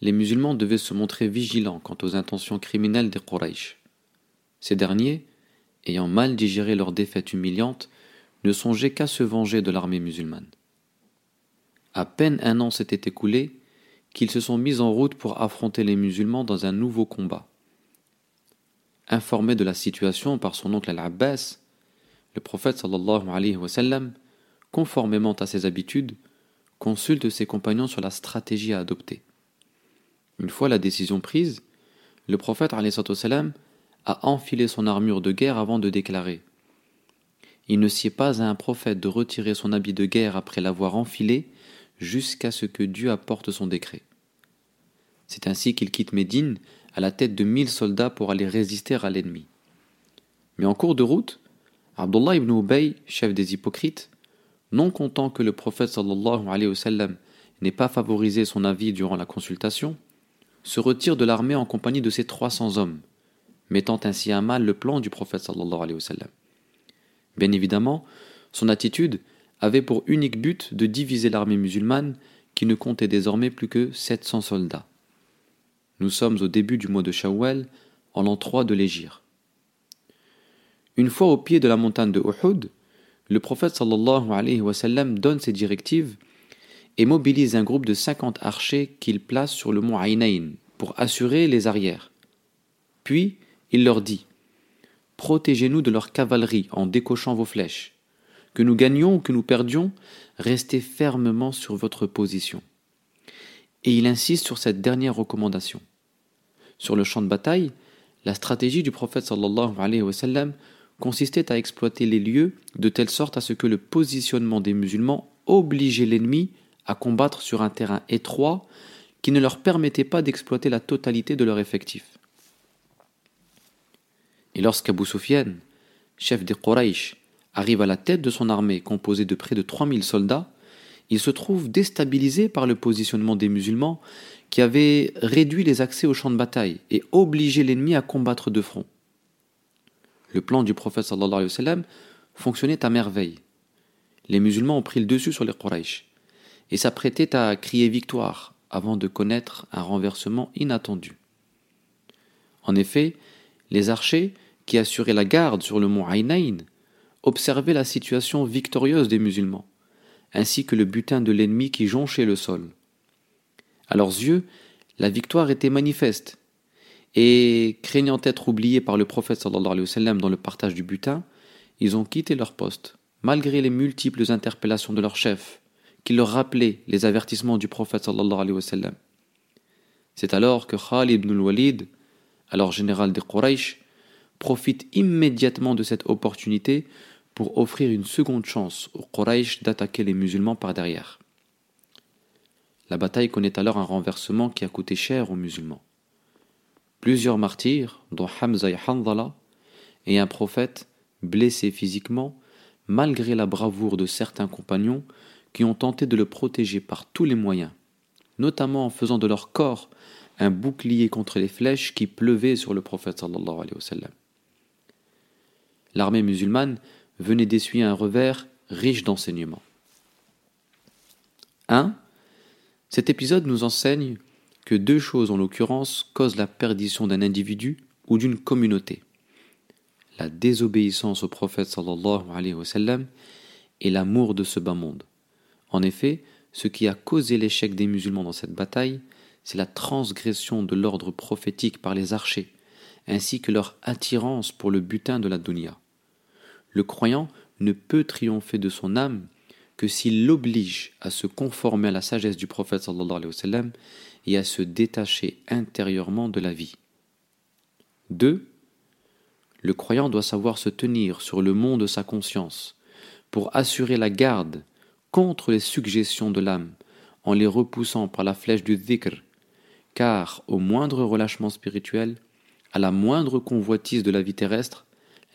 les musulmans devaient se montrer vigilants quant aux intentions criminelles des Quraysh. Ces derniers, ayant mal digéré leur défaite humiliante, ne songeaient qu'à se venger de l'armée musulmane. À peine un an s'était écoulé qu'ils se sont mis en route pour affronter les musulmans dans un nouveau combat. Informé de la situation par son oncle Al-Abbas, le prophète sallallahu alayhi wa sallam, conformément à ses habitudes, consulte ses compagnons sur la stratégie à adopter. Une fois la décision prise, le prophète a enfilé son armure de guerre avant de déclarer Il ne sied pas à un prophète de retirer son habit de guerre après l'avoir enfilé jusqu'à ce que Dieu apporte son décret. C'est ainsi qu'il quitte Médine à la tête de mille soldats pour aller résister à l'ennemi. Mais en cours de route, Abdullah ibn Ubay, chef des hypocrites, non content que le prophète sallallahu alayhi wa n'ait pas favorisé son avis durant la consultation, se retire de l'armée en compagnie de ses 300 hommes, mettant ainsi à mal le plan du prophète sallallahu. Bien évidemment, son attitude avait pour unique but de diviser l'armée musulmane qui ne comptait désormais plus que 700 soldats. Nous sommes au début du mois de Shawwal, en l'an 3 de l'Égypte. Une fois au pied de la montagne de Uhud, le prophète donne ses directives et mobilise un groupe de 50 archers qu'il place sur le mont Ainain pour assurer les arrières. Puis il leur dit Protégez-nous de leur cavalerie en décochant vos flèches. Que nous gagnions ou que nous perdions, restez fermement sur votre position. Et il insiste sur cette dernière recommandation. Sur le champ de bataille, la stratégie du prophète consistait à exploiter les lieux de telle sorte à ce que le positionnement des musulmans obligeait l'ennemi à combattre sur un terrain étroit qui ne leur permettait pas d'exploiter la totalité de leur effectif. Et lorsqu'Abu Sufyan, chef des Quraysh, arrive à la tête de son armée composée de près de 3000 soldats, il se trouve déstabilisé par le positionnement des musulmans qui avaient réduit les accès au champ de bataille et obligé l'ennemi à combattre de front. Le plan du prophète sallallahu alayhi wa sallam fonctionnait à merveille. Les musulmans ont pris le dessus sur les Quraysh et s'apprêtaient à crier victoire avant de connaître un renversement inattendu. En effet, les archers qui assuraient la garde sur le mont Ainain observaient la situation victorieuse des musulmans, ainsi que le butin de l'ennemi qui jonchait le sol. À leurs yeux, la victoire était manifeste, et craignant être oubliés par le prophète sallallahu alayhi wa dans le partage du butin, ils ont quitté leur poste, malgré les multiples interpellations de leur chef, qui leur rappelait les avertissements du prophète sallallahu alayhi wa. C'est alors que Khalid ibn al-Walid, alors général des Quraysh, profite immédiatement de cette opportunité pour offrir une seconde chance aux Quraysh d'attaquer les musulmans par derrière. La bataille connaît alors un renversement qui a coûté cher aux musulmans. Plusieurs martyrs, dont Hamza et Hanzala, et un prophète, blessé physiquement, malgré la bravoure de certains compagnons, qui ont tenté de le protéger par tous les moyens, notamment en faisant de leur corps un bouclier contre les flèches qui pleuvaient sur le prophète sallallahu alayhi wa sallam. L'armée musulmane venait d'essuyer un revers riche d'enseignements. 1. Cet épisode nous enseigne que deux choses en l'occurrence causent la perdition d'un individu ou d'une communauté. La désobéissance au prophète sallallahu et l'amour de ce bas monde. En effet, ce qui a causé l'échec des musulmans dans cette bataille, c'est la transgression de l'ordre prophétique par les archers, ainsi que leur attirance pour le butin de la dunya. Le croyant ne peut triompher de son âme que s'il l'oblige à se conformer à la sagesse du prophète et à se détacher intérieurement de la vie. 2. Le croyant doit savoir se tenir sur le mont de sa conscience pour assurer la garde contre les suggestions de l'âme en les repoussant par la flèche du dhikr, car au moindre relâchement spirituel, à la moindre convoitise de la vie terrestre,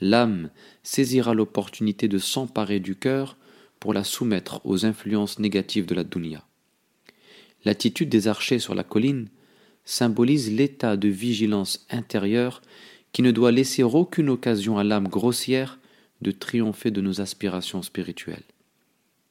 l'âme saisira l'opportunité de s'emparer du cœur pour la soumettre aux influences négatives de la dunya. L'attitude des archers sur la colline symbolise l'état de vigilance intérieure qui ne doit laisser aucune occasion à l'âme grossière de triompher de nos aspirations spirituelles.